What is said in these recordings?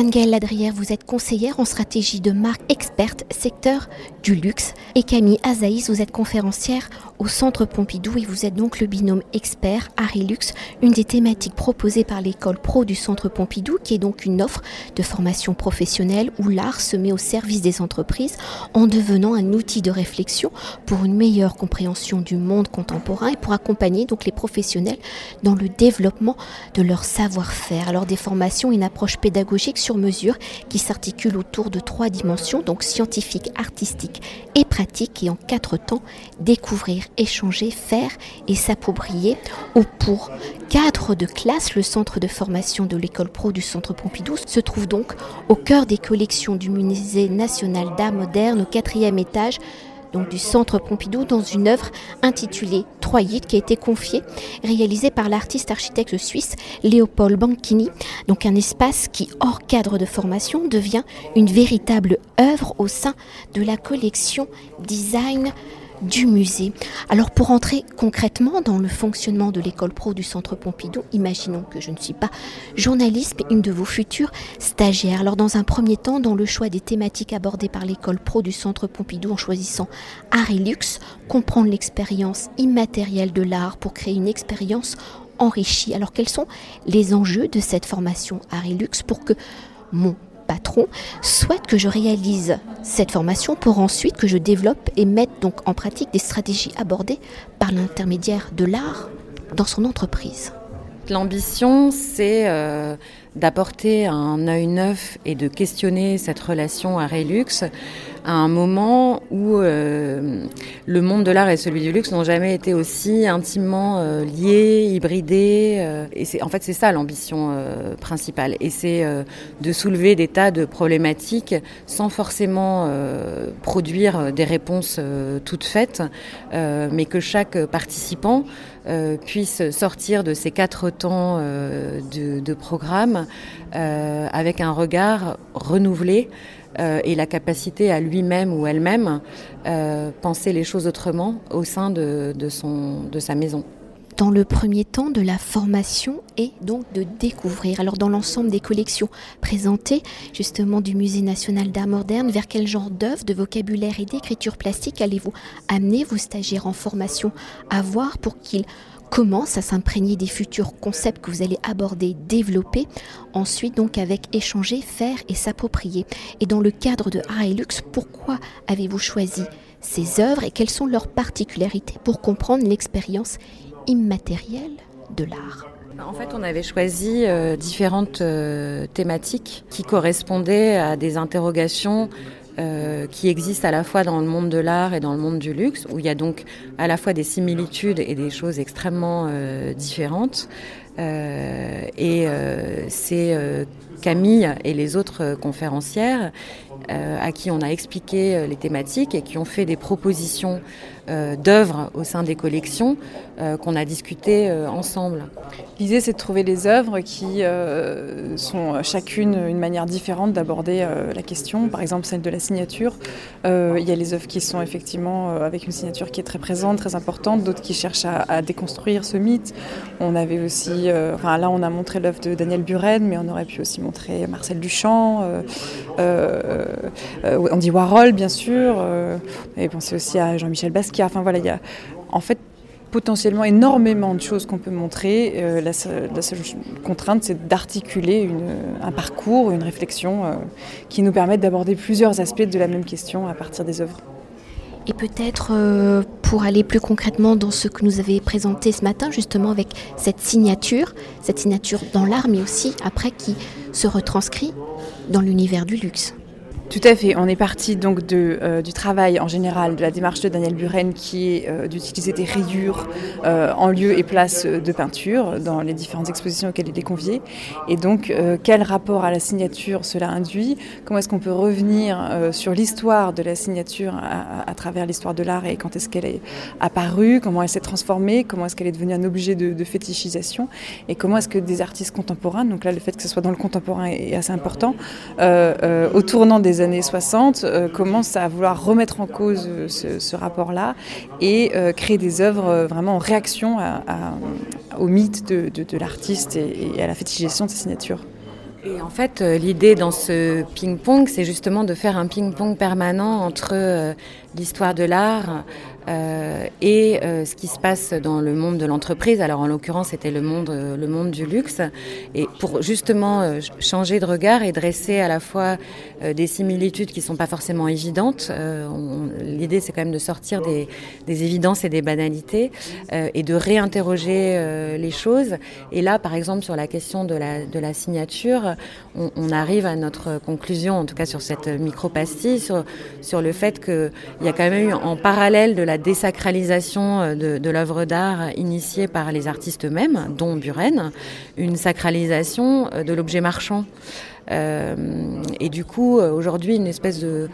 Anne-Gaëlle Ladrière, vous êtes conseillère en stratégie de marque experte secteur du luxe. Et Camille Azaïs, vous êtes conférencière au Centre Pompidou et vous êtes donc le binôme expert Harry Luxe, une des thématiques proposées par l'école pro du Centre Pompidou, qui est donc une offre de formation professionnelle où l'art se met au service des entreprises en devenant un outil de réflexion pour une meilleure compréhension du monde contemporain et pour accompagner donc les professionnels dans le développement de leur savoir-faire. Alors des formations, une approche pédagogique sur mesure qui s'articule autour de trois dimensions, donc scientifique, artistique et pratique, et en quatre temps, découvrir, échanger, faire et s'approprier, ou pour cadre de classe, le centre de formation de l'école pro du Centre Pompidou se trouve donc au cœur des collections du Musée national d'art moderne au quatrième étage donc du Centre Pompidou, dans une œuvre intitulée Troyide, qui a été confiée, réalisée par l'artiste architecte suisse Léopold Banchini. Donc un espace qui, hors cadre de formation, devient une véritable œuvre au sein de la collection Design du musée. Alors pour entrer concrètement dans le fonctionnement de l'école pro du Centre Pompidou, imaginons que je ne suis pas journaliste, mais une de vos futures stagiaires. Alors dans un premier temps, dans le choix des thématiques abordées par l'école pro du Centre Pompidou en choisissant art et luxe, comprendre l'expérience immatérielle de l'art pour créer une expérience enrichie. Alors quels sont les enjeux de cette formation art et pour que mon patron souhaite que je réalise cette formation pour ensuite que je développe et mette donc en pratique des stratégies abordées par l'intermédiaire de l'art dans son entreprise. L'ambition, c'est euh, d'apporter un œil neuf et de questionner cette relation à Relux à un moment où euh, le monde de l'art et celui du luxe n'ont jamais été aussi intimement euh, liés, hybridés. Euh, et c'est, en fait, c'est ça l'ambition principale. Et c'est de soulever des tas de problématiques sans forcément produire des réponses toutes faites, mais que chaque participant puisse sortir de ces quatre temps de, de, programme avec un regard renouvelé euh, et la capacité à lui-même ou elle-même euh, penser les choses autrement au sein de, sa maison dans le premier temps de la formation et donc de découvrir. Alors dans l'ensemble des collections présentées justement du Musée national d'art moderne, vers quel genre d'œuvre, de vocabulaire et d'écriture plastique allez-vous amener vos stagiaires en formation à voir pour qu'ils commence à s'imprégner des futurs concepts que vous allez aborder, développer, ensuite donc avec échanger, faire et s'approprier? Et dans le cadre de Art et Luxe, pourquoi avez-vous choisi ces œuvres et quelles sont leurs particularités pour comprendre l'expérience immatérielle de l'art en fait, on avait choisi euh, différentes euh, thématiques qui correspondaient à des interrogations euh, qui existent à la fois dans le monde de l'art et dans le monde du luxe, où il y a donc à la fois des similitudes et des choses extrêmement différentes. Et c'est Camille et les autres conférencières à qui on a expliqué les thématiques et qui ont fait des propositions d'œuvres au sein des collections qu'on a discutées ensemble. L'idée, c'est de trouver des œuvres qui euh, sont chacune une manière différente d'aborder euh, la question. Par exemple, celle de la signature. Euh, il y a les œuvres qui sont effectivement avec une signature qui est très présente, très importante, d'autres qui cherchent à, déconstruire ce mythe. On avait aussi, enfin là, on a montré l'œuvre de Daniel Buren, mais on aurait pu aussi montrer Marcel Duchamp, Andy Warhol, bien sûr. et penser aussi à Jean-Michel Basquiat. Enfin voilà, il y a en fait potentiellement énormément de choses qu'on peut montrer. Euh, la, seule, contrainte, c'est d'articuler un parcours, une réflexion euh, qui nous permette d'aborder plusieurs aspects de la même question à partir des œuvres. Et peut-être euh, pour aller plus concrètement dans ce que nous avez présenté ce matin, justement avec cette signature, cette signature dans l'art, mais aussi après qui se retranscrit dans l'univers du luxe. Tout à fait. On est parti donc euh, du travail en général de la démarche de Daniel Buren qui est euh, d'utiliser des rayures euh, en lieu et place de peinture dans les différentes expositions auxquelles il est convié. Et donc, quel rapport à la signature cela induit? Comment est-ce qu'on peut revenir sur l'histoire de la signature à, travers l'histoire de l'art et quand est-ce qu'elle est apparue? Comment elle s'est transformée? Comment est-ce qu'elle est devenue un objet de, de fétichisation? Et comment est-ce que des artistes contemporains, donc là le fait que ce soit dans le contemporain est assez important, au tournant des années 60, commence à vouloir remettre en cause ce, rapport-là et créer des œuvres vraiment en réaction au mythe de, l'artiste et, à la fétichisation de sa signature. Et en fait, l'idée dans ce ping-pong, c'est justement de faire un ping-pong permanent entre l'histoire de l'art, euh, et euh, ce qui se passe dans le monde de l'entreprise. Alors en l'occurrence, c'était le monde, euh, le monde du luxe. Et pour justement changer de regard et dresser à la fois des similitudes qui ne sont pas forcément évidentes. L'idée, c'est quand même de sortir des, des, évidences et des banalités et de réinterroger les choses. Et là, par exemple, sur la question de la, de la signature, on, arrive à notre conclusion, en tout cas sur cette micro-pastille, sur, sur le fait qu'il y a quand même eu en parallèle de la désacralisation euh, de, l'œuvre d'art initiée par les artistes eux-mêmes, dont Buren, une sacralisation euh, de l'objet marchand. Euh, et du coup, aujourd'hui, une espèce de,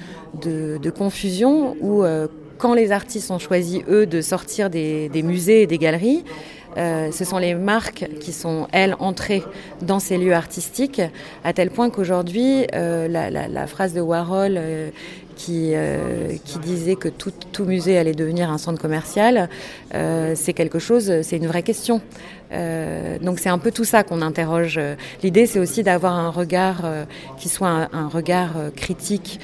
confusion où, quand les artistes ont choisi, eux, de sortir des musées et des galeries, ce sont les marques qui sont, elles, entrées dans ces lieux artistiques, à tel point qu'aujourd'hui, la, la, phrase de Warhol qui, euh, qui disait que tout, tout, musée allait devenir un centre commercial, euh, c'est quelque chose, c'est une vraie question. Euh, donc c'est un peu tout ça qu'on interroge. L'idée, c'est aussi d'avoir un regard euh, qui soit un, regard euh, critique.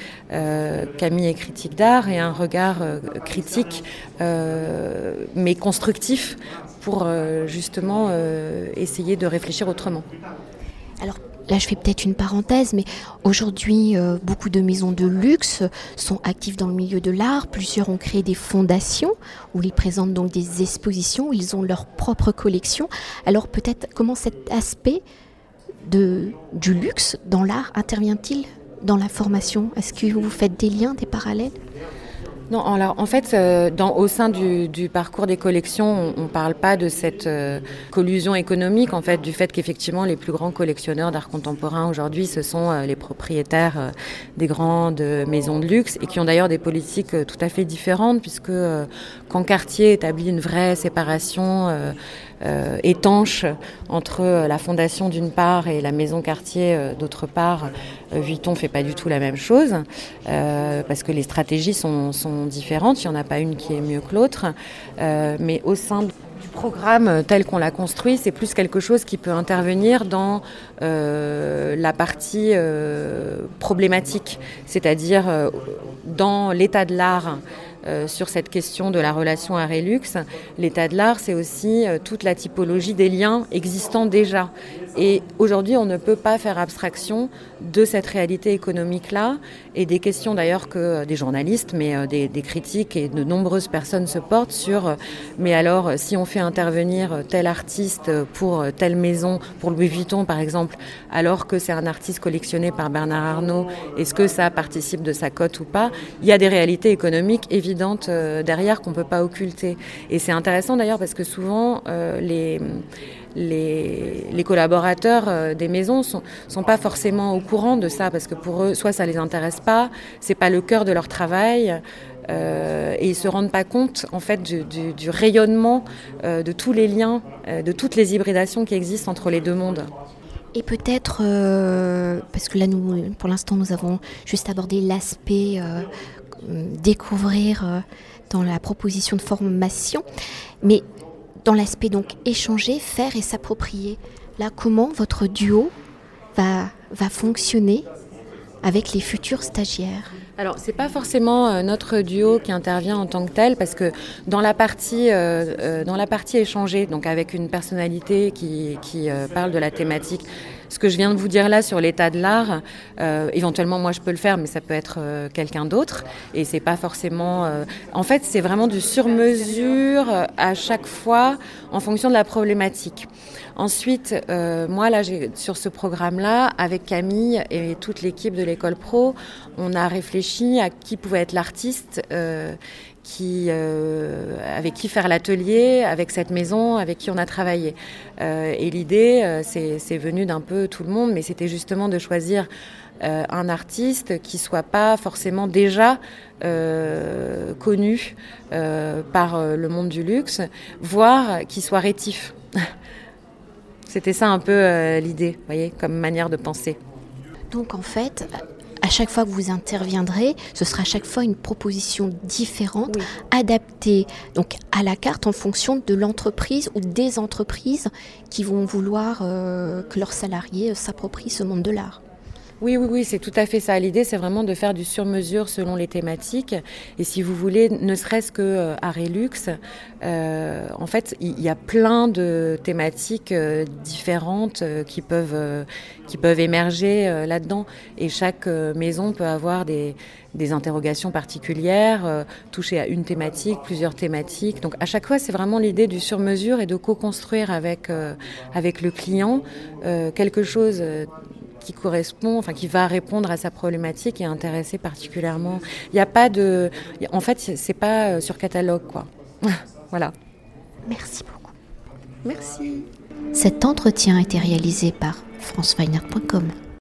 Camille est critique d'art et un regard critique, mais constructif, pour justement essayer de réfléchir autrement. Là, je fais peut-être une parenthèse, mais aujourd'hui, euh, beaucoup de maisons de luxe sont actives dans le milieu de l'art. Plusieurs ont créé des fondations où ils présentent donc des expositions, ils ont leur propre collection. Alors peut-être comment cet aspect du luxe dans l'art intervient-il dans la formation? Est-ce que vous faites des liens, des parallèles? Non, alors, en fait, euh, dans, au sein du, du, parcours des collections, on ne parle pas de cette euh, collusion économique, en fait, du fait qu'effectivement, les plus grands collectionneurs d'art contemporain aujourd'hui, ce sont euh, les propriétaires des grandes maisons de luxe et qui ont d'ailleurs des politiques tout à fait différentes, puisque quand Cartier établit une vraie séparation euh, étanche entre la fondation d'une part et la maison quartier euh, d'autre part. Euh, Vuitton fait pas du tout la même chose parce que les stratégies sont, différentes. Il n'y en a pas une qui est mieux que l'autre. mais au sein du programme tel qu'on l'a construit, c'est plus quelque chose qui peut intervenir dans euh, la partie euh, problématique, c'est-à-dire euh, dans l'état de l'art euh, sur cette question de la relation à Relux. L'état de l'art, c'est aussi euh, toute la typologie des liens existants déjà. Et aujourd'hui, on ne peut pas faire abstraction de cette réalité économique-là et des questions d'ailleurs que euh, des journalistes, mais des, des, critiques et de nombreuses personnes se portent sur mais alors si on fait intervenir tel artiste pour telle maison, pour Louis Vuitton par exemple, alors que c'est un artiste collectionné par Bernard Arnault, est-ce que ça participe de sa cote ou pas? Il y a des réalités économiques euh, derrière qu'on ne peut pas occulter. Et c'est intéressant d'ailleurs parce que souvent euh, les, les, collaborateurs euh, des maisons sont, sont pas forcément au courant de ça parce que pour eux, soit ça les intéresse pas, c'est pas le cœur de leur travail. et ils se rendent pas compte en fait du, rayonnement de tous les liens, de toutes les hybridations qui existent entre les deux mondes. Et peut-être, parce que là, nous, pour l'instant, nous avons juste abordé l'aspect découvrir euh, dans la proposition de formation, mais dans l'aspect donc échanger, faire et s'approprier. Là, comment votre duo va, va fonctionner avec les futurs stagiaires? Alors, c'est pas forcément euh, notre duo qui intervient en tant que tel, parce que dans la partie, euh, dans la partie échangée, donc avec une personnalité qui, qui parle de la thématique ce que je viens de vous dire là sur l'état de l'art, euh, éventuellement moi je peux le faire, mais ça peut être euh, quelqu'un d'autre. Et c'est pas forcément. Euh, en fait, c'est vraiment du sur-mesure à chaque fois en fonction de la problématique. Ensuite, moi là, sur ce programme-là, avec Camille et toute l'équipe de l'école pro, on a réfléchi à qui pouvait être l'artiste euh, avec qui faire l'atelier, avec cette maison, avec qui on a travaillé. Euh, et l'idée, euh, c'est venu d'un peu tout le monde, mais c'était justement de choisir un artiste qui soit pas forcément déjà connu par le monde du luxe, voire qui soit rétif. C'était ça un peu l'idée, voyez, comme manière de penser. Donc en fait, à chaque fois que vous interviendrez, ce sera à chaque fois une proposition différente, adaptée donc à la carte en fonction de l'entreprise ou des entreprises qui vont vouloir euh, que leurs salariés s'approprient ce monde de l'art. Oui, oui, oui, c'est tout à fait ça. L'idée, c'est vraiment de faire du sur-mesure selon les thématiques. Et si vous voulez, ne serait-ce que euh, à Relux, euh, en fait, il y, a plein de thématiques euh, différentes qui peuvent qui peuvent émerger là-dedans. Et chaque maison peut avoir des, des interrogations particulières, toucher à une thématique, plusieurs thématiques. Donc à chaque fois, c'est vraiment l'idée du sur-mesure et de co-construire avec avec le client quelque chose qui correspond, enfin qui va répondre à sa problématique et intéresser particulièrement. Il n'y a pas de, en fait, c'est pas euh, sur catalogue quoi. voilà. Merci beaucoup. Merci. Cet entretien a été réalisé par franceweiner.com.